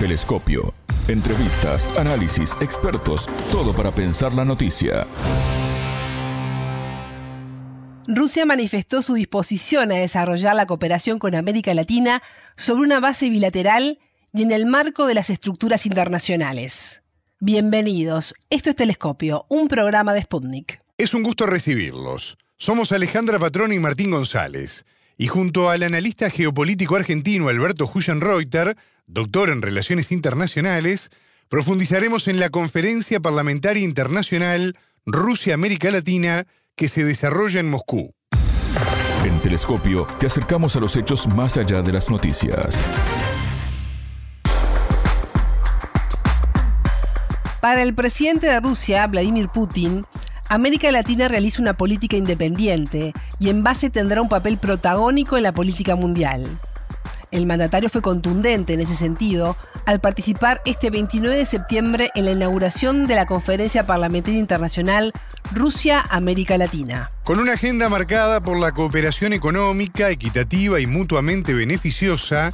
Telescopio. Entrevistas, análisis, expertos, todo para pensar la noticia. Rusia manifestó su disposición a desarrollar la cooperación con América Latina sobre una base bilateral y en el marco de las estructuras internacionales. Bienvenidos, esto es Telescopio, un programa de Sputnik. Es un gusto recibirlos. Somos Alejandra Patrón y Martín González, y junto al analista geopolítico argentino Alberto Huyen-Reuter, doctor en Relaciones Internacionales, profundizaremos en la Conferencia Parlamentaria Internacional Rusia-América Latina que se desarrolla en Moscú. En Telescopio te acercamos a los hechos más allá de las noticias. Para el presidente de Rusia, Vladimir Putin, América Latina realiza una política independiente y en base tendrá un papel protagónico en la política mundial. El mandatario fue contundente en ese sentido al participar este 29 de septiembre en la inauguración de la Conferencia Parlamentaria Internacional Rusia-América Latina. Con una agenda marcada por la cooperación económica, equitativa y mutuamente beneficiosa,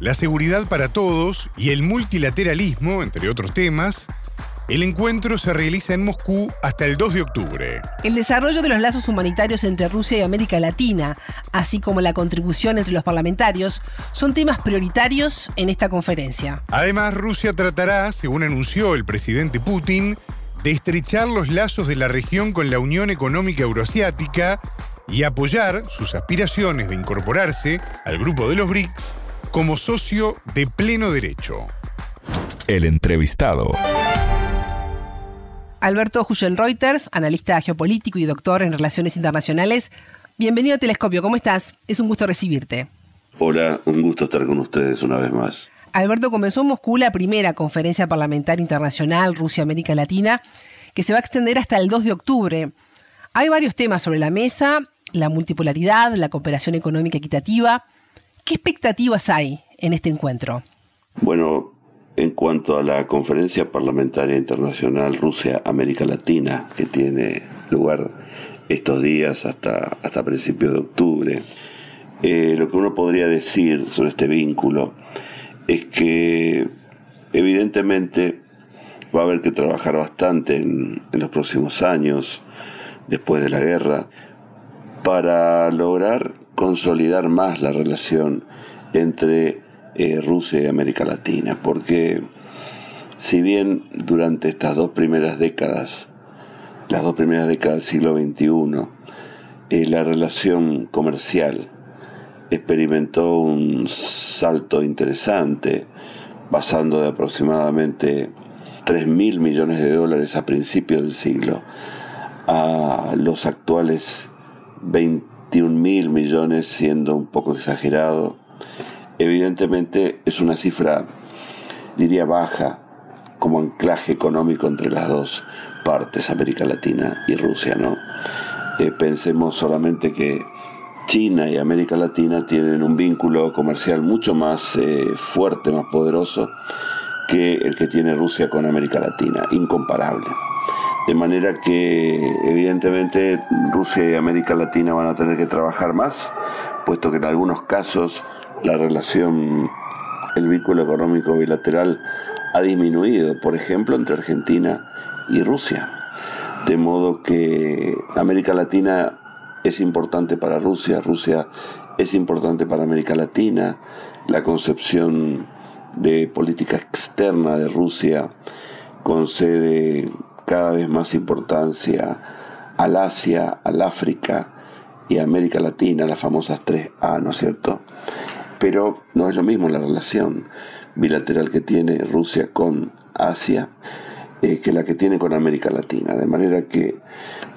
la seguridad para todos y el multilateralismo, entre otros temas, el encuentro se realiza en Moscú hasta el 2 de octubre. El desarrollo de los lazos humanitarios entre Rusia y América Latina, así como la contribución entre los parlamentarios, son temas prioritarios en esta conferencia. Además, Rusia tratará, según anunció el presidente Putin, de estrechar los lazos de la región con la Unión Económica Euroasiática y apoyar sus aspiraciones de incorporarse al grupo de los BRICS como socio de pleno derecho. El entrevistado. Alberto Huyen-Reuters, analista geopolítico y doctor en Relaciones Internacionales. Bienvenido a Telescopio, ¿cómo estás? Es un gusto recibirte. Hola, un gusto estar con ustedes una vez más. Alberto, comenzó en Moscú la primera conferencia parlamentaria internacional Rusia-América Latina, que se va a extender hasta el 2 de octubre. Hay varios temas sobre la mesa, la multipolaridad, la cooperación económica equitativa. ¿Qué expectativas hay en este encuentro? Bueno, en cuanto a la conferencia parlamentaria internacional Rusia-América Latina, que tiene lugar estos días hasta, hasta principios de octubre, eh, lo que uno podría decir sobre este vínculo es que evidentemente va a haber que trabajar bastante en, los próximos años, después de la guerra, para lograr consolidar más la relación entre eh, Rusia y América Latina, porque si bien durante estas dos primeras décadas, las dos primeras décadas del siglo XXI, eh, la relación comercial experimentó un salto interesante, pasando de aproximadamente 3 mil millones de dólares a principios del siglo a los actuales 21 mil millones, siendo un poco exagerado, evidentemente es una cifra, diría, baja como anclaje económico entre las dos partes, América Latina y Rusia, ¿no? Eh, pensemos solamente que China y América Latina tienen un vínculo comercial mucho más eh, fuerte, más poderoso que el que tiene Rusia con América Latina, incomparable. De manera que evidentemente Rusia y América Latina van a tener que trabajar más, puesto que en algunos casos la relación, el vínculo económico bilateral ha disminuido, por ejemplo, entre Argentina y Rusia. De modo que América Latina es importante para Rusia, Rusia es importante para América Latina, la concepción de política externa de Rusia concede cada vez más importancia al Asia, al África y a América Latina, las famosas 3A, ¿no es cierto? Pero no es lo mismo la relación bilateral que tiene Rusia con Asia eh, que la que tiene con América Latina. De manera que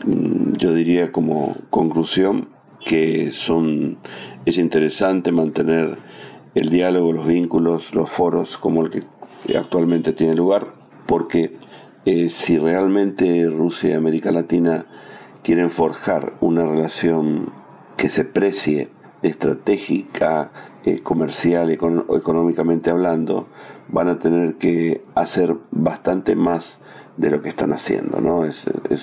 mm, yo diría como conclusión que son es interesante mantener el diálogo, los vínculos, los foros como el que actualmente tiene lugar, porque eh, si realmente Rusia y América Latina quieren forjar una relación que se precie estratégica, eh, comercial, económicamente hablando, van a tener que hacer bastante más de lo que están haciendo. ¿no? Es, es,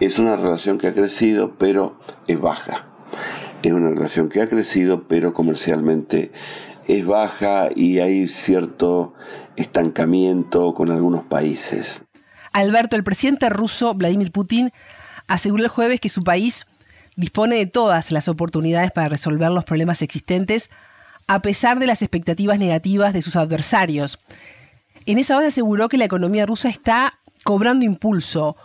es una relación que ha crecido, pero es baja. Es una relación que ha crecido, pero comercialmente es baja y hay cierto estancamiento con algunos países. Alberto, el presidente ruso Vladimir Putin aseguró el jueves que su país dispone de todas las oportunidades para resolver los problemas existentes a pesar de las expectativas negativas de sus adversarios. En esa base aseguró que la economía rusa está cobrando impulso.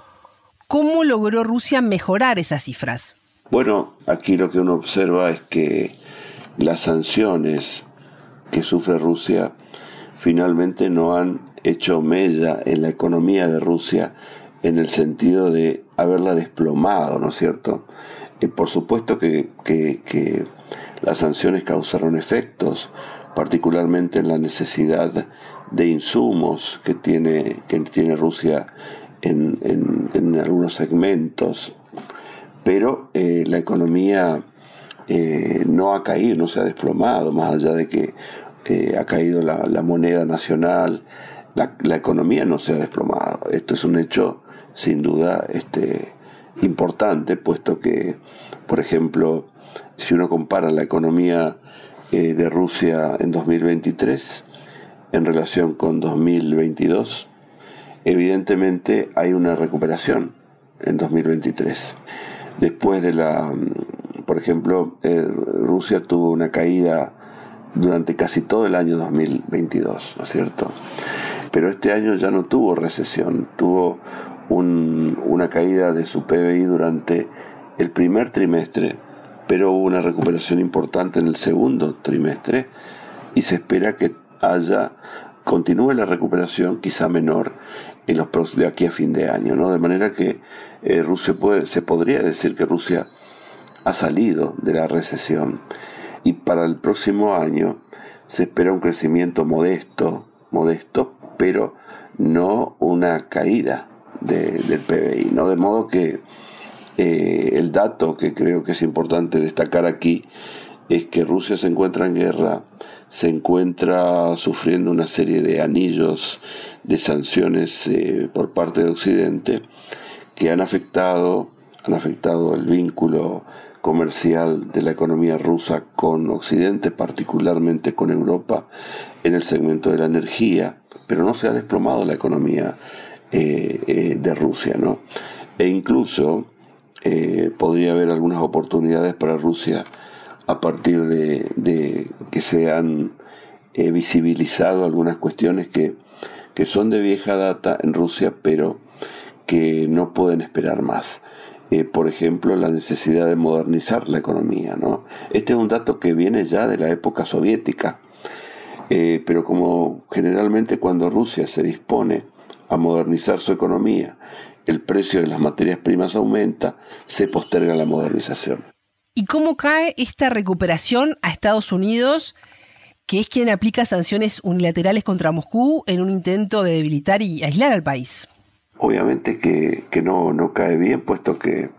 ¿Cómo logró Rusia mejorar esas cifras? Bueno, aquí lo que uno observa es que las sanciones que sufre Rusia finalmente no han hecho mella en la economía de Rusia en el sentido de haberla desplomado, ¿no es cierto? Eh, por supuesto que, las sanciones causaron efectos, particularmente en la necesidad de insumos que tiene, que tiene Rusia en, en, algunos segmentos, pero eh, la economía eh, no ha caído, no se ha desplomado, más allá de que ha caído la, la moneda nacional, la, la, economía no se ha desplomado. Esto es un hecho sin duda este, importante, puesto que, por ejemplo, si uno compara la economía eh, de Rusia en 2023 en relación con 2022, evidentemente hay una recuperación en 2023. Después de la, por ejemplo, eh, Rusia tuvo una caída durante casi todo el año 2022, ¿no es cierto? Pero este año ya no tuvo recesión, tuvo una caída de su PBI durante el primer trimestre, pero hubo una recuperación importante en el segundo trimestre y se espera que haya continúe la recuperación quizá menor en los de aquí a fin de año, ¿no? De manera que eh, Rusia puede, se podría decir que Rusia ha salido de la recesión y para el próximo año se espera un crecimiento modesto, modesto, pero no una caída del PBI, ¿no? De modo que eh, el dato que creo que es importante destacar aquí es que Rusia se encuentra en guerra, se encuentra sufriendo una serie de anillos de sanciones eh, por parte de Occidente que han afectado, han afectado el vínculo comercial de la economía rusa con Occidente, particularmente con Europa, en el segmento de la energía, pero no se ha desplomado la economía de Rusia, ¿no? E incluso eh, podría haber algunas oportunidades para Rusia a partir de, que se han visibilizado algunas cuestiones que, que son de vieja data en Rusia, pero que no pueden esperar más. por ejemplo, la necesidad de modernizar la economía. ¿no? Este es un dato que viene ya de la época soviética, pero como generalmente cuando Rusia se dispone a modernizar su economía, el precio de las materias primas aumenta, se posterga la modernización. ¿Y cómo cae esta recuperación a Estados Unidos, que es quien aplica sanciones unilaterales contra Moscú en un intento de debilitar y aislar al país? Obviamente que, no, no cae bien, puesto que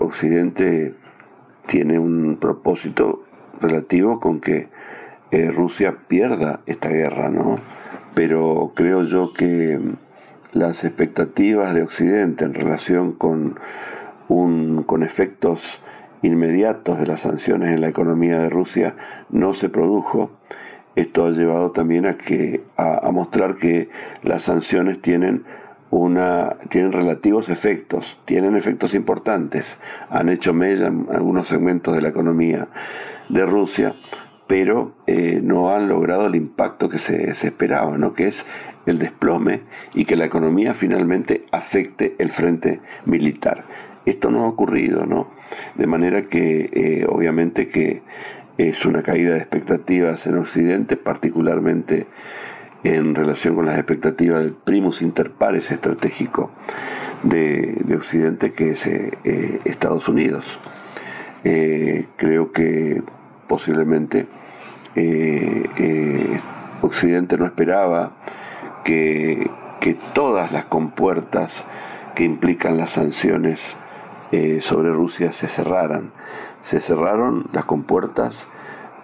Occidente tiene un propósito relativo con que eh, Rusia pierda esta guerra, ¿no? Pero creo yo que las expectativas de Occidente en relación con, un, con efectos inmediatos de las sanciones en la economía de Rusia no se produjo. Esto ha llevado también a que a, mostrar que las sanciones tienen una tienen relativos efectos, tienen efectos importantes, han hecho mella en algunos segmentos de la economía de Rusia, pero eh, no han logrado el impacto que se, esperaba, ¿no? que es el desplome y que la economía finalmente afecte el frente militar. Esto no ha ocurrido, ¿no? De manera que eh, obviamente que es una caída de expectativas en Occidente, particularmente en relación con las expectativas del primus inter pares estratégico de, Occidente, que es eh, eh, Estados Unidos. creo que posiblemente Occidente no esperaba que, todas las compuertas que implican las sanciones eh, sobre Rusia se cerraran. Se cerraron las compuertas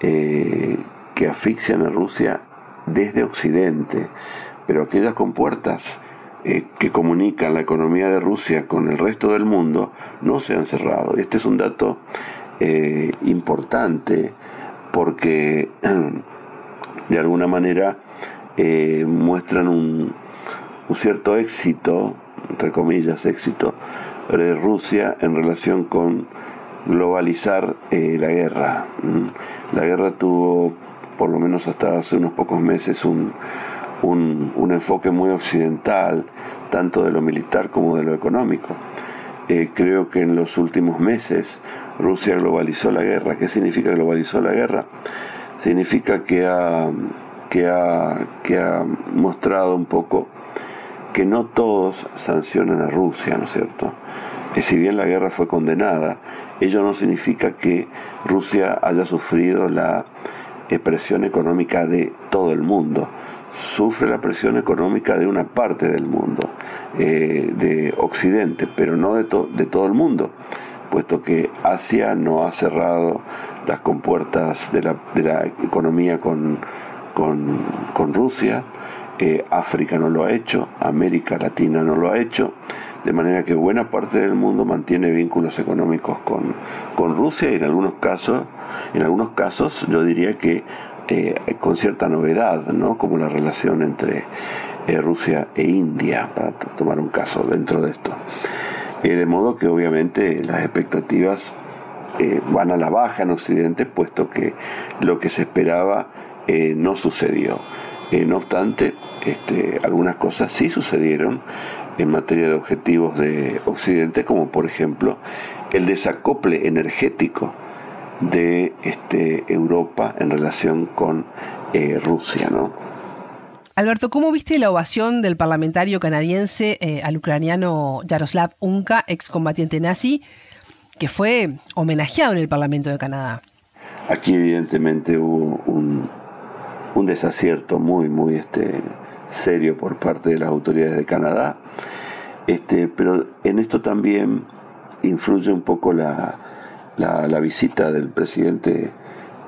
eh, que asfixian a Rusia desde Occidente, pero aquellas compuertas eh, que comunican la economía de Rusia con el resto del mundo no se han cerrado. Este es un dato importante porque de alguna manera eh, muestran un, cierto éxito, entre comillas éxito, de Rusia en relación con globalizar eh, la guerra. La guerra tuvo, por lo menos hasta hace unos pocos meses, un, un, enfoque muy occidental, tanto de lo militar como de lo económico. Eh, creo que en los últimos meses Rusia globalizó la guerra. ¿Qué significa globalizó la guerra? Significa que ha, que ha, que ha mostrado un poco que no todos sancionan a Rusia, ¿no es cierto? Que si bien la guerra fue condenada, ello no significa que Rusia haya sufrido la eh, presión económica de todo el mundo sufre la presión económica de una parte del mundo, eh, de Occidente, pero no de, de todo el mundo, puesto que Asia no ha cerrado las compuertas de la, de la economía con, con, Rusia, eh, África no lo ha hecho, América Latina no lo ha hecho, de manera que buena parte del mundo mantiene vínculos económicos con, con Rusia y en algunos casos, en algunos casos yo diría que eh, con cierta novedad, ¿no? como la relación entre eh, Rusia e India, para tomar un caso dentro de esto. Eh, de modo que obviamente las expectativas van a la baja en Occidente, puesto que lo que se esperaba no sucedió. no obstante, este, algunas cosas sí sucedieron en materia de objetivos de Occidente, como por ejemplo el desacople energético de este, Europa en relación con eh, Rusia, ¿no? Alberto, ¿cómo viste la ovación del parlamentario canadiense eh, al ucraniano Yaroslav Unka, excombatiente nazi, que fue homenajeado en el Parlamento de Canadá? Aquí evidentemente hubo un, un desacierto muy, muy este, serio por parte de las autoridades de Canadá, este, pero en esto también influye un poco la, la, visita del presidente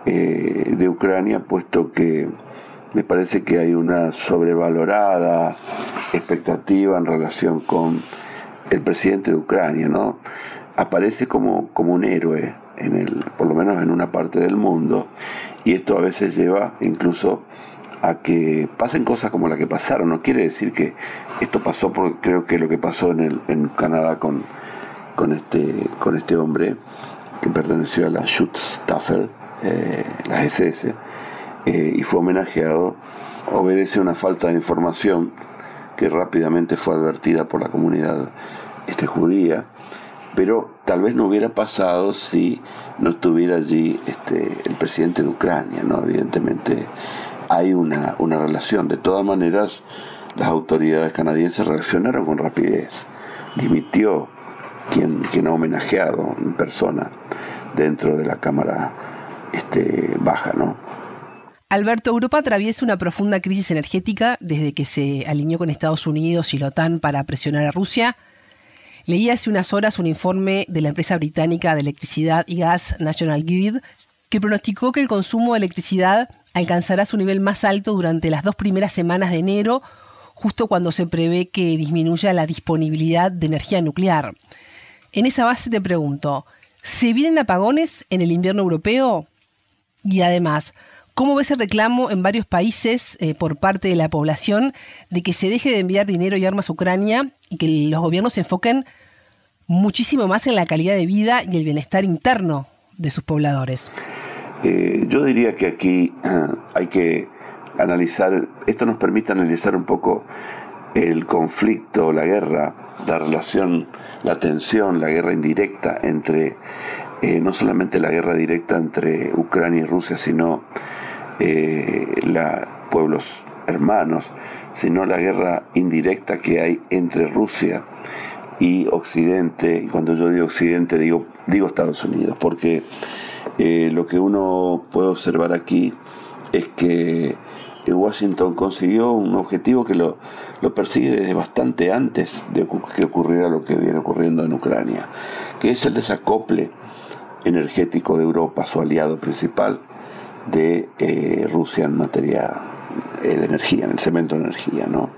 eh, de Ucrania, puesto que me parece que hay una sobrevalorada expectativa en relación con el presidente de Ucrania, ¿no? Aparece como, como un héroe, en el, por lo menos en una parte del mundo, y esto a veces lleva incluso a que pasen cosas como la que pasaron. No quiere decir que esto pasó, porque creo que lo que pasó en, el, en Canadá con, con, este, con este hombre que perteneció a la Schutzstaffel, eh, la SS, eh, y fue homenajeado, obedece a una falta de información que rápidamente fue advertida por la comunidad este, judía, pero tal vez no hubiera pasado si no estuviera allí este, el presidente de Ucrania, ¿no? Evidentemente hay una, una relación. De todas maneras, las autoridades canadienses reaccionaron con rapidez. Dimitió quien, quien ha homenajeado en persona dentro de la Cámara este, Baja, ¿no? Alberto, Europa atraviesa una profunda crisis energética desde que se alineó con Estados Unidos y la OTAN para presionar a Rusia. Leí hace unas horas un informe de la empresa británica de electricidad y gas National Grid que pronosticó que el consumo de electricidad alcanzará su nivel más alto durante las dos primeras semanas de enero, justo cuando se prevé que disminuya la disponibilidad de energía nuclear. En esa base te pregunto, ¿se vienen apagones en el invierno europeo? Y además, ¿cómo ves el reclamo en varios países eh, por parte de la población de que se deje de enviar dinero y armas a Ucrania y que los gobiernos se enfoquen muchísimo más en la calidad de vida y el bienestar interno de sus pobladores? Eh, yo diría que aquí hay que analizar, esto nos permite analizar un poco el conflicto, la guerra, la relación, la tensión, la guerra indirecta entre, eh, no solamente la guerra directa entre Ucrania y Rusia, sino eh, la, pueblos hermanos, sino la guerra indirecta que hay entre Rusia y Occidente, y cuando yo digo Occidente digo, digo Estados Unidos, porque eh, lo que uno puede observar aquí es que Washington consiguió un objetivo que lo, lo persigue desde bastante antes de que ocurriera lo que viene ocurriendo en Ucrania, que es el desacople energético de Europa, su aliado principal, de eh, Rusia en materia eh, de energía, en el cemento de energía. ¿no?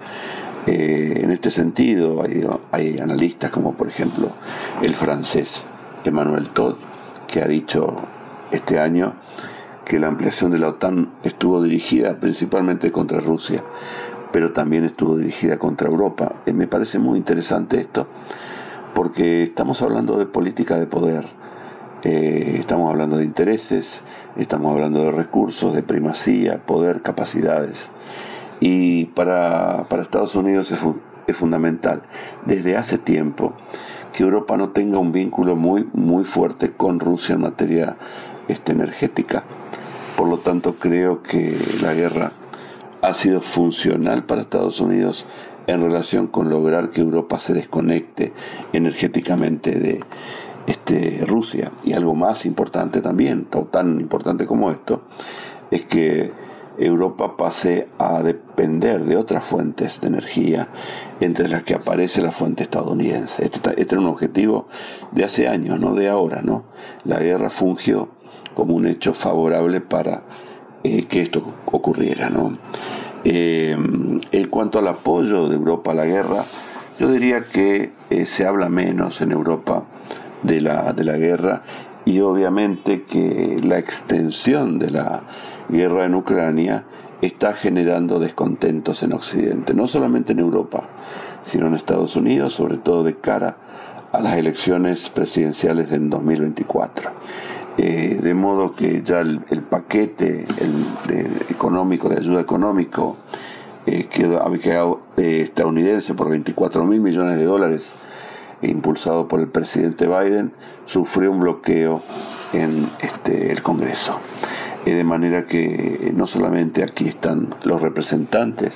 Eh, en este sentido, hay, hay analistas como por ejemplo el francés Emmanuel Todd, que ha dicho este año que la ampliación de la OTAN estuvo dirigida principalmente contra Rusia, pero también estuvo dirigida contra Europa. Eh, me parece muy interesante esto, porque estamos hablando de política de poder, eh, estamos hablando de intereses, estamos hablando de recursos, de primacía, poder, capacidades. Y para, para Estados Unidos es, fundamental, desde hace tiempo, que Europa no tenga un vínculo muy, muy fuerte con Rusia en materia este, energética. Por lo tanto, creo que la guerra ha sido funcional para Estados Unidos en relación con lograr que Europa se desconecte energéticamente de este, Rusia. Y algo más importante también, tan importante como esto, es que Europa pase a depender de otras fuentes de energía, entre las que aparece la fuente estadounidense. Este, este, era un objetivo de hace años, no de ahora, ¿no? La guerra fungió como un hecho favorable para eh, que esto ocurriera, ¿no? Eh, en cuanto al apoyo de Europa a la guerra, yo diría que eh, se habla menos en Europa de la, de la guerra y obviamente que la extensión de la guerra en Ucrania está generando descontentos en Occidente, no solamente en Europa, sino en Estados Unidos, sobre todo de cara a las elecciones presidenciales en 2024. Eh, de modo que ya el, paquete el, económico, de ayuda económico, eh, que quedado eh, estadounidense por 24 mil millones de dólares, impulsado por el presidente Biden, sufrió un bloqueo en este, el Congreso. Eh, de manera que no solamente aquí están los representantes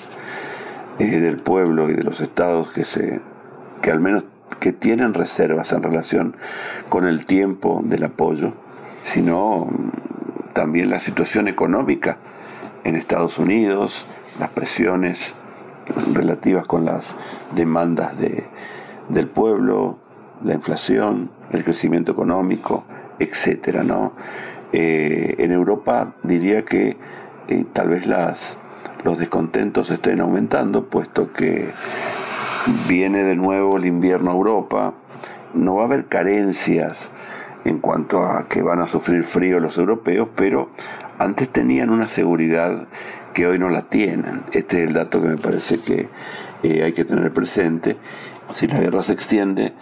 del pueblo y de los estados que se que al menos que tienen reservas en relación con el tiempo del apoyo, sino también la situación económica en Estados Unidos, las presiones relativas con las demandas de, del pueblo, la inflación, el crecimiento económico, etcétera, ¿no? Eh, en Europa diría que eh, tal vez las, los descontentos estén aumentando, puesto que viene de nuevo el invierno a Europa, no va a haber carencias en cuanto a que van a sufrir frío los europeos, pero antes tenían una seguridad que hoy no la tienen. Este es el dato que me parece que eh, hay que tener presente. Si la guerra se extiende,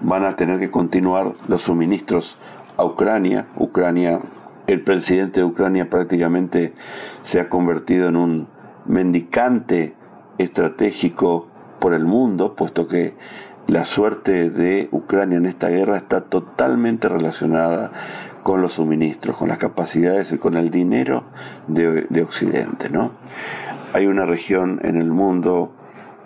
van a tener que continuar los suministros a Ucrania. Ucrania, el presidente de Ucrania prácticamente se ha convertido en un mendicante estratégico por el mundo, puesto que la suerte de Ucrania en esta guerra está totalmente relacionada con los suministros, con las capacidades y con el dinero de, Occidente. ¿no? Hay una región en el mundo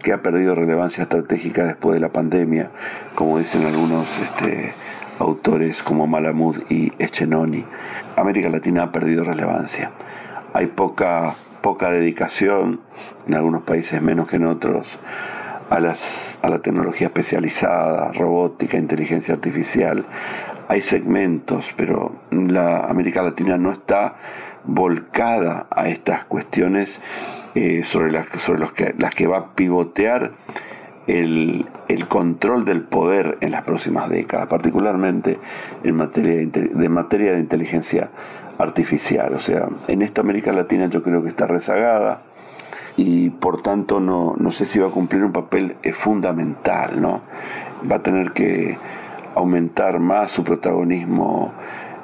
que ha perdido relevancia estratégica después de la pandemia, como dicen algunos este, autores como Malamud y Echenoni. América Latina ha perdido relevancia. Hay poca, poca dedicación, en algunos países menos que en otros, a, las, a la tecnología especializada, robótica, inteligencia artificial. Hay segmentos, pero la América Latina no está volcada a estas cuestiones eh, sobre, las, sobre los que, las que va a pivotear el, el, control del poder en las próximas décadas, particularmente en materia de, materia de inteligencia artificial. O sea, en esta América Latina yo creo que está rezagada y por tanto no, no sé si va a cumplir un papel eh, fundamental, ¿no? Va a tener que aumentar más su protagonismo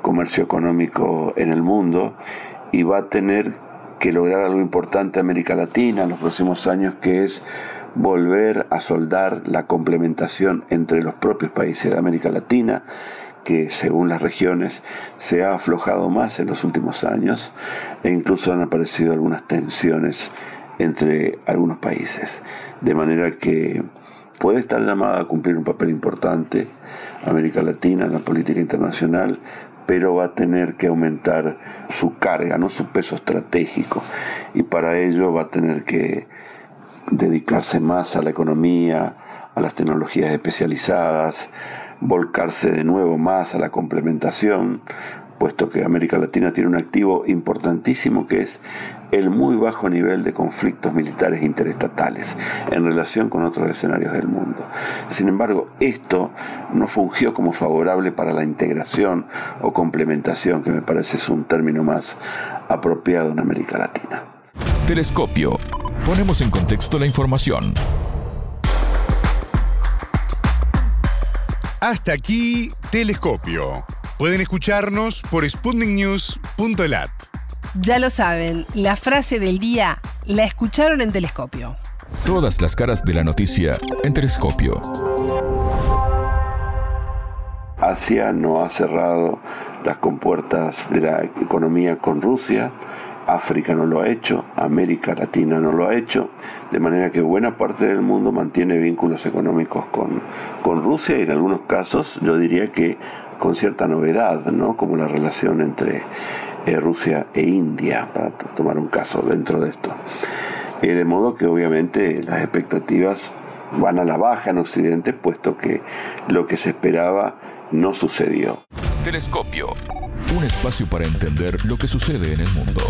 comercio económico en el mundo y va a tener que lograr algo importante América Latina en los próximos años que es volver a soldar la complementación entre los propios países de América Latina que según las regiones se ha aflojado más en los últimos años e incluso han aparecido algunas tensiones entre algunos países. De manera que puede estar llamada a cumplir un papel importante América Latina en la política internacional, pero va a tener que aumentar su carga, no su peso estratégico, y para ello va a tener que dedicarse más a la economía, a las tecnologías especializadas, volcarse de nuevo más a la complementación puesto que América Latina tiene un activo importantísimo que es el muy bajo nivel de conflictos militares interestatales en relación con otros escenarios del mundo. Sin embargo, esto no fungió como favorable para la integración o complementación, que me parece es un término más apropiado en América Latina. Telescopio. Ponemos en contexto la información. Hasta aquí, Telescopio. Pueden escucharnos por sputniknews.lat. Ya lo saben, la frase del día la escucharon en Telescopio. Todas las caras de la noticia en Telescopio. Asia no ha cerrado las compuertas de la economía con Rusia, África no lo ha hecho, América Latina no lo ha hecho, de manera que buena parte del mundo mantiene vínculos económicos con, con Rusia y en algunos casos yo diría que con cierta novedad, ¿no? como la relación entre eh, Rusia e India, para tomar un caso dentro de esto. Eh, de modo que obviamente las expectativas van a la baja en Occidente, puesto que lo que se esperaba no sucedió. Telescopio, un espacio para entender lo que sucede en el mundo.